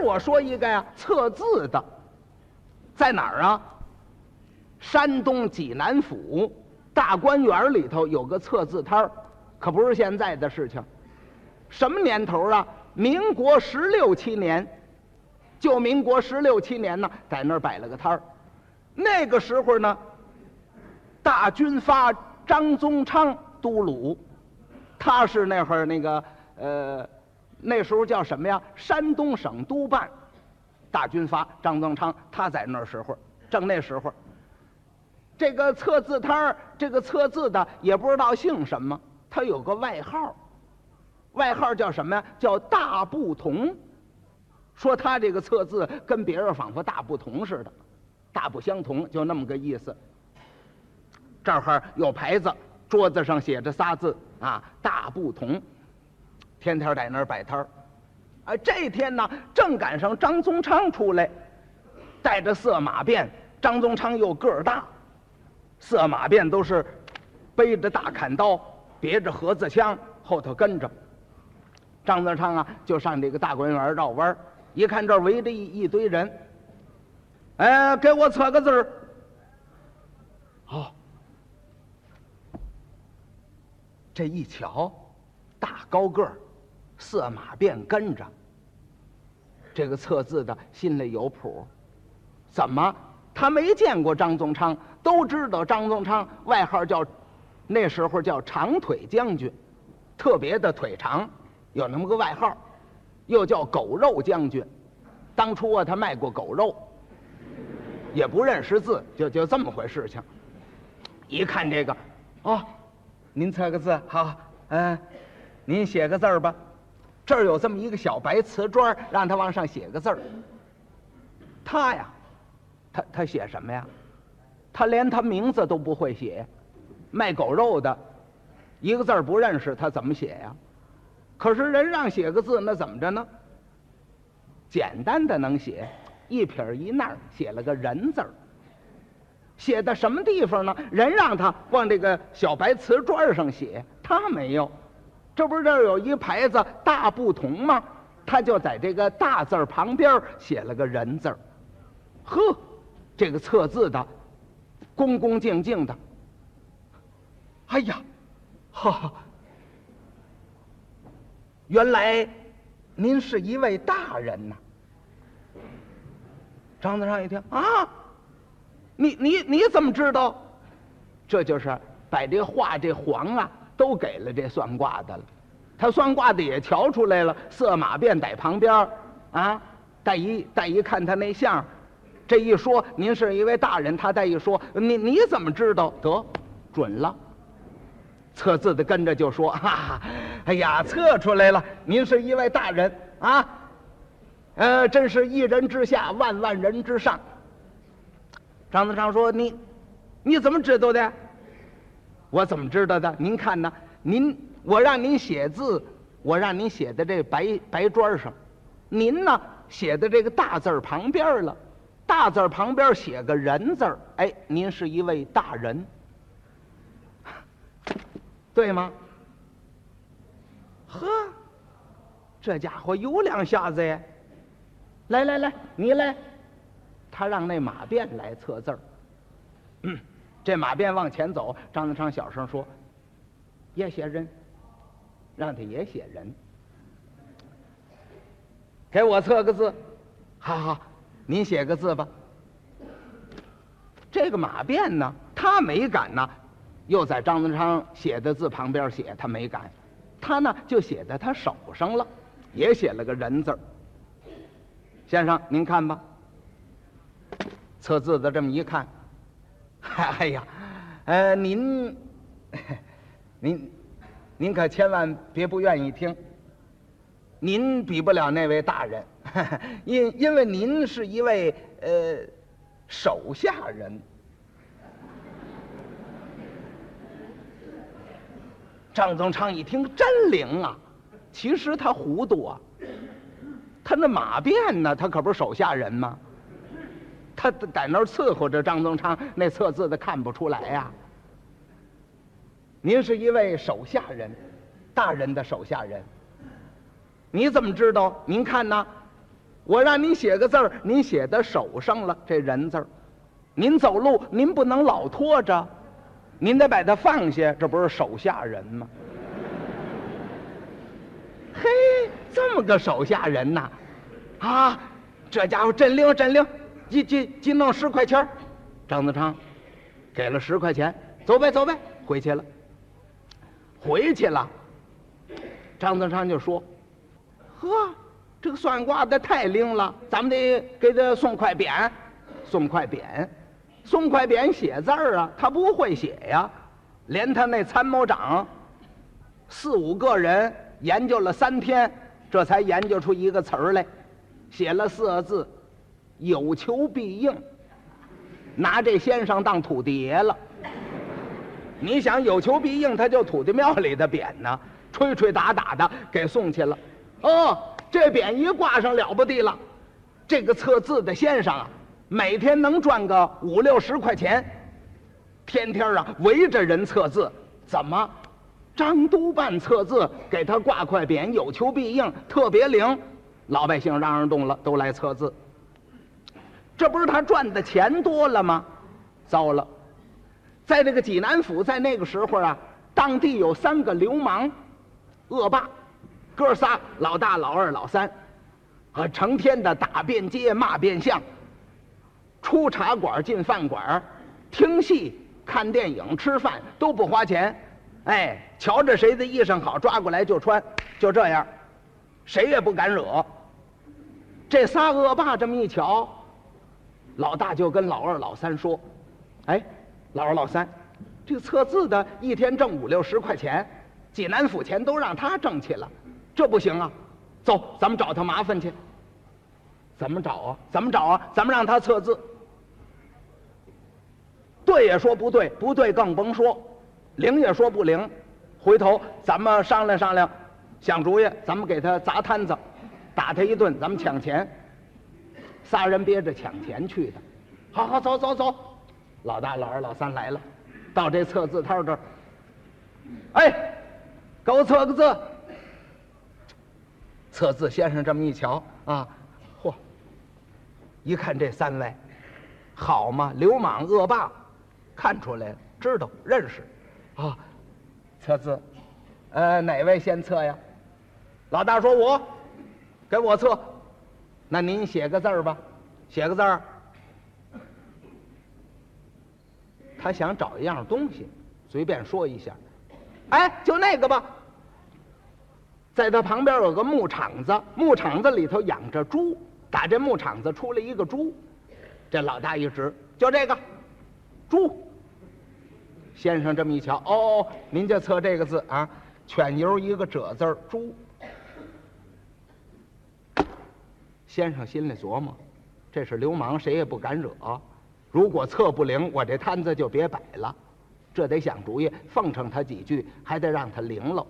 我说一个呀，测字的，在哪儿啊？山东济南府大观园里头有个测字摊儿，可不是现在的事情。什么年头啊？民国十六七年，就民国十六七年呢，在那儿摆了个摊儿。那个时候呢，大军发张宗昌都鲁，他是那会儿那个呃，那时候叫什么呀？山东省督办。大军发张宗昌他在那时候，正那时候。这个测字摊儿，这个测字的也不知道姓什么，他有个外号，外号叫什么呀？叫大不同。说他这个测字跟别人仿佛大不同似的，大不相同，就那么个意思。这儿有牌子，桌子上写着仨字啊，大不同。天天在那儿摆摊儿，哎，这天呢，正赶上张宗昌出来，带着色马鞭。张宗昌又个儿大。色马鞭都是背着大砍刀，别着盒子枪，后头跟着。张德昌啊，就上这个大观园绕弯一看这儿围着一一堆人，哎，给我测个字儿。好，这一瞧，大高个儿，色马便跟着。这个测字的心里有谱，怎么？他没见过张宗昌，都知道张宗昌外号叫，那时候叫长腿将军，特别的腿长，有那么个外号，又叫狗肉将军。当初啊，他卖过狗肉，也不认识字，就就这么回事情。一看这个，哦，您测个字好，嗯，您写个字儿吧。这儿有这么一个小白瓷砖，让他往上写个字儿。他呀。他他写什么呀？他连他名字都不会写，卖狗肉的，一个字儿不认识，他怎么写呀？可是人让写个字，那怎么着呢？简单的能写，一撇一捺写了个人字儿。写的什么地方呢？人让他往这个小白瓷砖上写，他没有。这不是这儿有一牌子“大不同”吗？他就在这个大字旁边写了个人字。呵。这个测字的，恭恭敬敬的。哎呀，哈哈！原来您是一位大人呐。张德尚一听啊，你你你怎么知道？这就是把这画这黄啊，都给了这算卦的了。他算卦的也瞧出来了，色马便在旁边啊，再一再一看他那相。这一说，您是一位大人。他再一说，你你怎么知道？得，准了。测字的跟着就说：“哈哈，哎呀，测出来了，您是一位大人啊！呃，真是一人之下，万万人之上。”张子昌说：“你你怎么知道的？我怎么知道的？您看呢？您我让您写字，我让您写在这白白砖上，您呢写在这个大字旁边了。”大字旁边写个人字儿，哎，您是一位大人，对吗？呵，这家伙有两下子呀！来来来，你来。他让那马鞭来测字儿。这马鞭往前走，张德昌小声说：“也写人，让他也写人。给我测个字，好好。”您写个字吧。这个马鞭呢，他没敢呢，又在张德昌写的字旁边写，他没敢，他呢就写在他手上了，也写了个人字先生，您看吧。测字的这么一看，哎呀，呃，您，您，您可千万别不愿意听。您比不了那位大人。因因为您是一位呃手下人，张宗昌一听真灵啊！其实他糊涂啊，他那马鞭呢，他可不是手下人吗？他在那儿伺候着张宗昌，那测字的看不出来呀。您是一位手下人，大人的手下人，你怎么知道？您看呢？我让您写个字儿，您写在手上了，这人字儿。您走路，您不能老拖着，您得把它放下，这不是手下人吗？嘿，这么个手下人呐，啊，这家伙真灵真灵，一几几弄十块钱张子昌给了十块钱，走呗走呗，回去了。回去了，张子昌就说：“呵，这个算卦的太灵了，咱们得给他送块匾，送块匾，送块匾写字儿啊，他不会写呀，连他那参谋长四五个人。”研究了三天，这才研究出一个词儿来，写了四个字：“有求必应。”拿这先生当土地爷了。你想有求必应，他就土地庙里的匾呢，吹吹打打的给送去了。哦，这匾一挂上了不得了，这个测字的先生啊，每天能赚个五六十块钱，天天啊围着人测字，怎么？张督办测字，给他挂块匾，有求必应，特别灵。老百姓嚷嚷动了，都来测字。这不是他赚的钱多了吗？糟了，在这个济南府，在那个时候啊，当地有三个流氓、恶霸，哥仨，老大、老二、老三，啊，成天的打遍街、骂遍巷，出茶馆、进饭馆，听戏、看电影、吃饭都不花钱。哎，瞧着谁的衣裳好，抓过来就穿，就这样，谁也不敢惹。这仨恶霸这么一瞧，老大就跟老二、老三说：“哎，老二、老三，这个测字的一天挣五六十块钱，济南府钱都让他挣去了，这不行啊！走，咱们找他麻烦去。怎么找啊？怎么找啊？咱们让他测字。对也说不对，不对更甭说。”灵也说不灵，回头咱们商量商量，想主意，咱们给他砸摊子，打他一顿，咱们抢钱。仨人憋着抢钱去的，好好走走走，老大、老二、老三来了，到这测字摊这儿，哎，给我测个字。测字先生这么一瞧啊，嚯，一看这三位，好嘛，流氓恶霸，看出来了，知道认识。啊，测字，呃，哪位先测呀？老大说：“我，给我测。”那您写个字儿吧，写个字儿。他想找一样东西，随便说一下。哎，就那个吧。在他旁边有个牧场子，牧场子里头养着猪，打这牧场子出来一个猪。这老大一指，就这个，猪。先生这么一瞧，哦，您就测这个字啊，犬牛一个褶字儿，猪。先生心里琢磨，这是流氓，谁也不敢惹。如果测不灵，我这摊子就别摆了。这得想主意，奉承他几句，还得让他灵喽。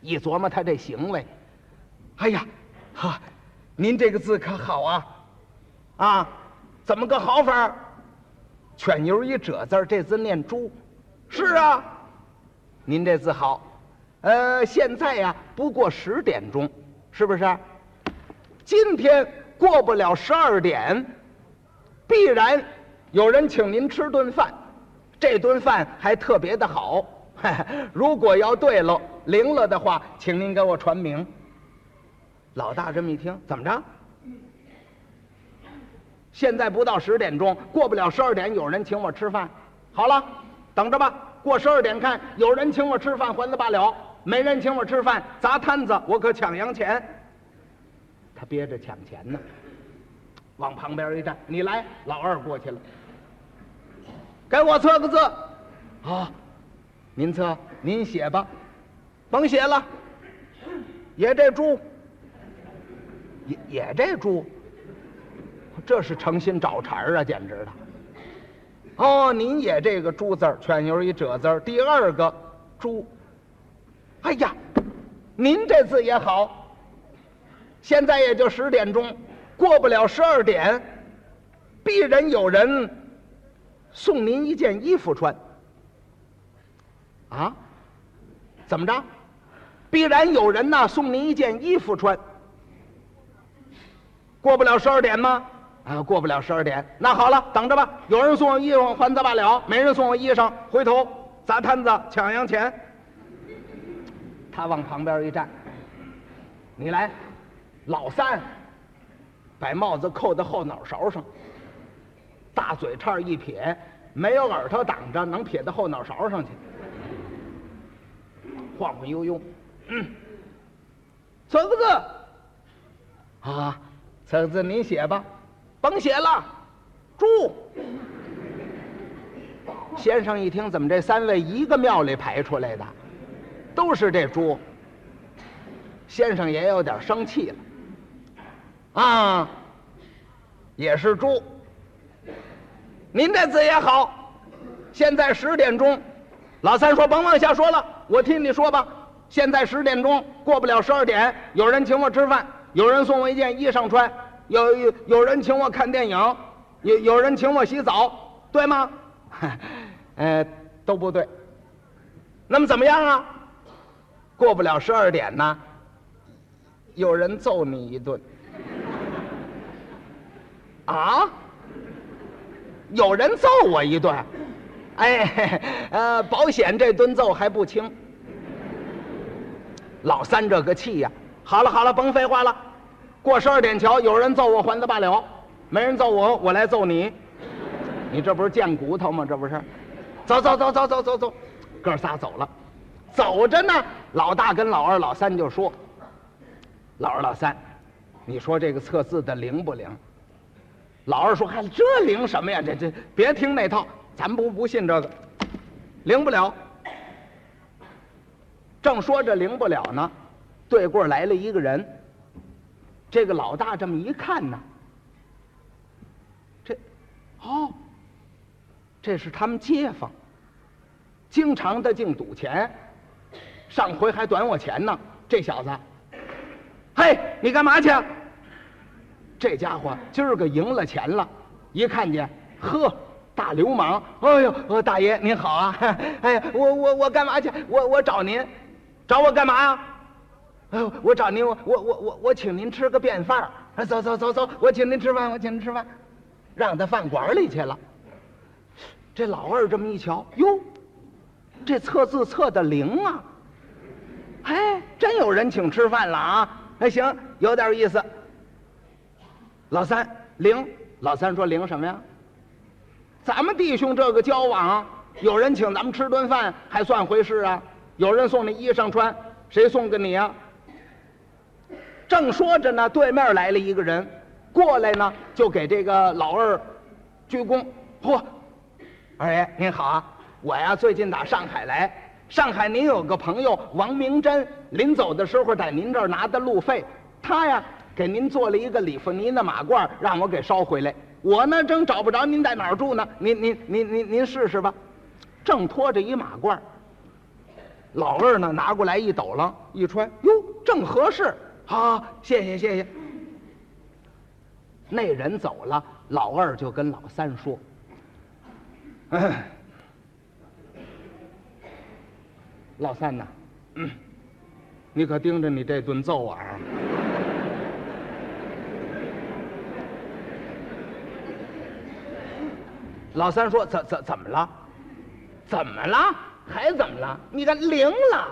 一琢磨他这行为，哎呀，哈，您这个字可好啊，啊，怎么个好法儿？犬牛一褶字这字念猪，是啊，您这字好，呃，现在呀不过十点钟，是不是？今天过不了十二点，必然有人请您吃顿饭，这顿饭还特别的好。如果要对了灵了的话，请您给我传名。老大这么一听，怎么着？现在不到十点钟，过不了十二点，有人请我吃饭。好了，等着吧。过十二点看，有人请我吃饭，还了罢了；没人请我吃饭，砸摊子，我可抢洋钱。他憋着抢钱呢，往旁边一站，你来，老二过去了，给我测个字。啊，您测，您写吧，甭写了。也这猪，也也这猪。这是诚心找茬儿啊，简直的！哦，您也这个“猪”字儿，全有一“褶”字儿，第二个“猪”。哎呀，您这字也好。现在也就十点钟，过不了十二点，必然有人送您一件衣服穿。啊？怎么着？必然有人呐送您一件衣服穿。过不了十二点吗？啊，过不了十二点。那好了，等着吧。有人送我衣服，还则罢了；没人送我衣裳，回头砸摊子抢洋钱。他往旁边一站，你来，老三，把帽子扣在后脑勺上，大嘴叉一撇，没有耳朵挡着，能撇到后脑勺上去，晃晃悠悠，嗯，错个字，啊，错个字您写吧。甭写了，猪。先生一听，怎么这三位一个庙里排出来的，都是这猪。先生也有点生气了，啊，也是猪。您这字也好，现在十点钟，老三说甭往下说了，我听你说吧。现在十点钟，过不了十二点，有人请我吃饭，有人送我一件衣裳穿。有有有人请我看电影，有有人请我洗澡，对吗？呃，都不对。那么怎么样啊？过不了十二点呢，有人揍你一顿。啊？有人揍我一顿？哎，呃，保险这顿揍还不轻。老三这个气呀！好了好了，甭废话了。过十二点桥，有人揍我还则罢了，没人揍我，我来揍你。你这不是贱骨头吗？这不是？走走走走走走走，哥仨走了。走着呢，老大跟老二、老三就说：“老二、老三，你说这个测字的灵不灵？”老二说：“嗨，这灵什么呀？这这别听那套，咱不不信这个，灵不了。”正说着灵不了呢，对过来了一个人。这个老大这么一看呢，这，哦，这是他们街坊，经常的净赌钱，上回还短我钱呢。这小子，嘿，你干嘛去？这家伙今儿个赢了钱了，一看见，呵，大流氓！哎呦，大爷您好啊！哎呀，我我我干嘛去？我我找您，找我干嘛呀？哎呦，我找您，我我我我我请您吃个便饭儿走走走走，我请您吃饭，我请您吃饭，让他饭馆里去了。这老二这么一瞧，哟，这测字测的灵啊！哎，真有人请吃饭了啊！哎，行，有点意思。老三灵，老三说灵什么呀？咱们弟兄这个交往，有人请咱们吃顿饭还算回事啊？有人送你衣裳穿，谁送给你呀？正说着呢，对面来了一个人，过来呢就给这个老二鞠躬。嚯，二爷您好啊！我呀最近打上海来，上海您有个朋友王明珍，临走的时候在您这儿拿的路费，他呀给您做了一个里弗尼的马褂，让我给捎回来。我呢正找不着您在哪儿住呢，您您您您您试试吧。正拖着一马褂，老二呢拿过来一抖楞一穿，哟，正合适。好，谢谢谢谢。那人走了，老二就跟老三说：“老三呐，你可盯着你这顿揍啊！”老三说：“怎怎怎么了？怎么了？还怎么了？你看灵了！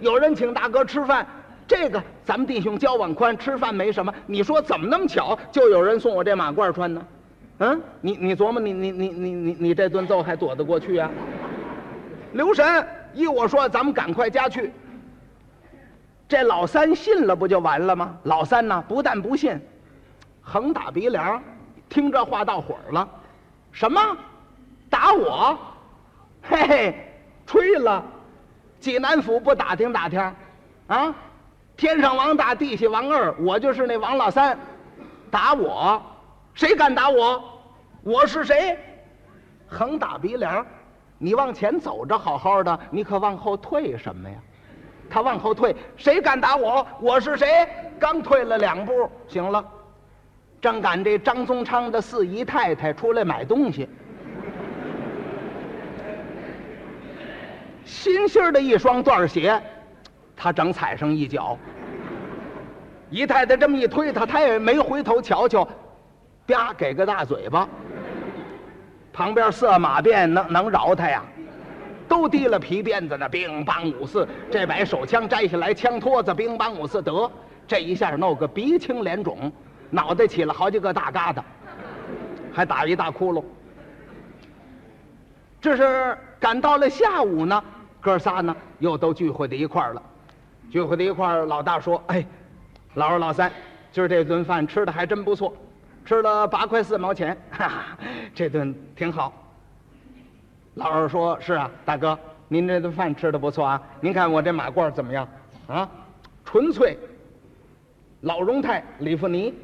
有人请大哥吃饭。”这个咱们弟兄交往宽，吃饭没什么。你说怎么那么巧，就有人送我这马褂穿呢？嗯，你你琢磨，你你你你你你这顿揍还躲得过去啊？留神，依我说，咱们赶快家去。这老三信了，不就完了吗？老三呢，不但不信，横打鼻梁，听这话到火了。什么？打我？嘿嘿，吹了！济南府不打听打听？啊？天上王大，地下王二，我就是那王老三，打我，谁敢打我？我是谁？横打鼻梁，你往前走着好好的，你可往后退什么呀？他往后退，谁敢打我？我是谁？刚退了两步，行了，正赶这张宗昌的四姨太太出来买东西，新新的一双缎鞋。他整踩上一脚，姨太太这么一推他，他也没回头瞧瞧，啪给个大嘴巴。旁边色马鞭能能饶他呀？都提了皮鞭子呢，兵乓五四，这把手枪摘下来，枪托子兵乓五四得，这一下弄个鼻青脸肿，脑袋起了好几个大疙瘩，还打一大窟窿。这是赶到了下午呢，哥仨呢又都聚会在一块儿了。聚会在一块儿，老大说：“哎，老二老三，今儿这顿饭吃的还真不错，吃了八块四毛钱，哈哈，这顿挺好。”老二说：“是啊，大哥，您这顿饭吃的不错啊。您看我这马褂怎么样？啊，纯粹老荣泰里弗尼，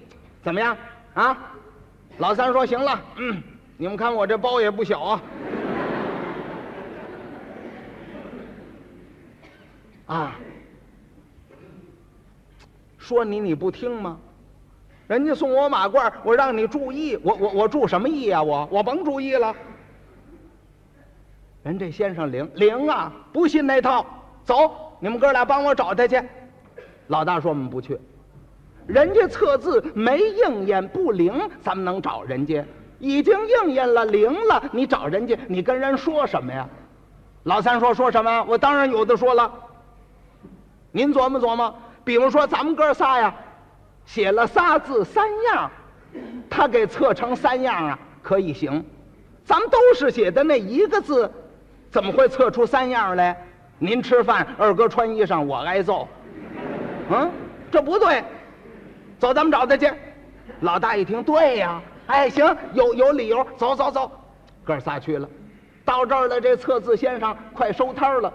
怎么样？啊？”老三说：“行了，嗯，你们看我这包也不小啊。”啊，说你你不听吗？人家送我马褂，我让你注意，我我我注什么意啊？我我甭注意了。人这先生灵灵啊，不信那套，走，你们哥俩帮我找他去。老大说我们不去，人家测字没应验不灵，咱们能找人家？已经应验了灵了，你找人家，你跟人说什么呀？老三说说什么？我当然有的说了。您琢磨琢磨，比方说咱们哥仨呀，写了仨字三样，他给测成三样啊，可以行。咱们都是写的那一个字。怎么会测出三样来？您吃饭，二哥穿衣裳，我挨揍。嗯，这不对。走，咱们找他去。老大一听，对呀，哎，行，有有理由。走走走，哥仨去了。到这儿了，这测字先生快收摊了。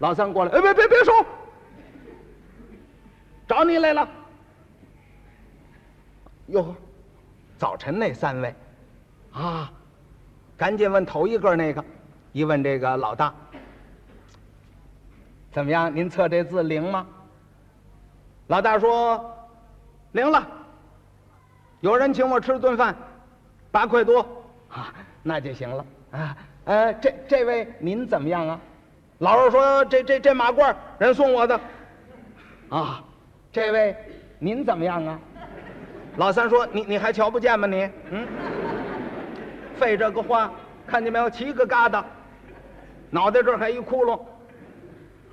老三过来，哎，别别别收，找你来了。哟，早晨那三位，啊，赶紧问头一个那个。一问这个老大，怎么样？您测这字灵吗？老大说灵了。有人请我吃顿饭，八块多啊，那就行了啊。呃，这这位您怎么样啊？老二说这这这马褂人送我的啊。这位您怎么样啊？老三说你你还瞧不见吗你？嗯，费这个话，看见没有？七个疙瘩。脑袋这儿还一窟窿，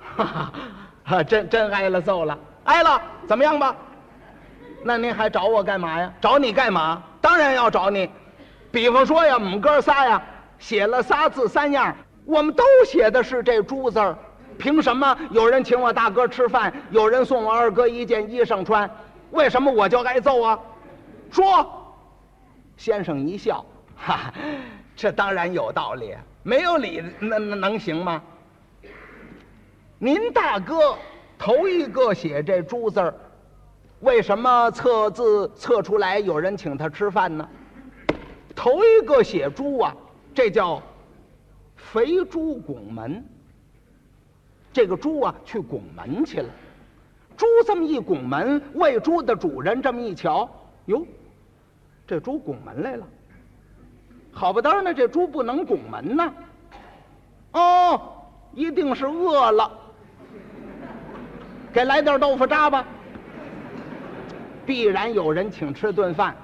哈哈，真真挨了揍了，挨了，怎么样吧？那您还找我干嘛呀？找你干嘛？当然要找你。比方说呀，我们哥仨呀，写了仨字三样，我们都写的是这“猪”字儿，凭什么有人请我大哥吃饭，有人送我二哥一件衣裳穿，为什么我就挨揍啊？说，先生一笑，哈哈，这当然有道理。没有理，那那能行吗？您大哥头一个写这“猪”字儿，为什么测字测出来有人请他吃饭呢？头一个写“猪”啊，这叫肥猪拱门。这个猪啊，去拱门去了。猪这么一拱门，喂猪的主人这么一瞧，哟，这猪拱门来了。好不得呢，这猪不能拱门呢。哦，一定是饿了。给来点豆腐渣吧。必然有人请吃顿饭。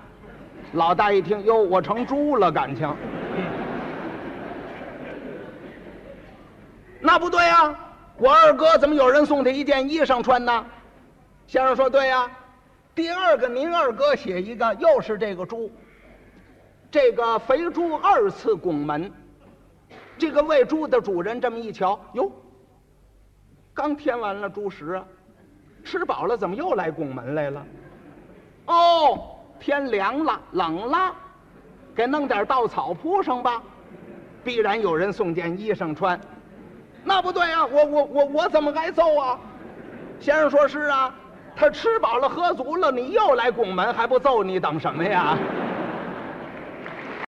老大一听，哟，我成猪了，感情。那不对呀，我二哥怎么有人送他一件衣裳穿呢？先生说对呀。第二个，您二哥写一个，又是这个猪。这个肥猪二次拱门，这个喂猪的主人这么一瞧，哟，刚添完了猪食啊，吃饱了怎么又来拱门来了？哦，天凉了，冷了，给弄点稻草铺上吧，必然有人送件衣裳穿。那不对啊，我我我我怎么挨揍啊？先生说是啊，他吃饱了喝足了，你又来拱门，还不揍你，等什么呀？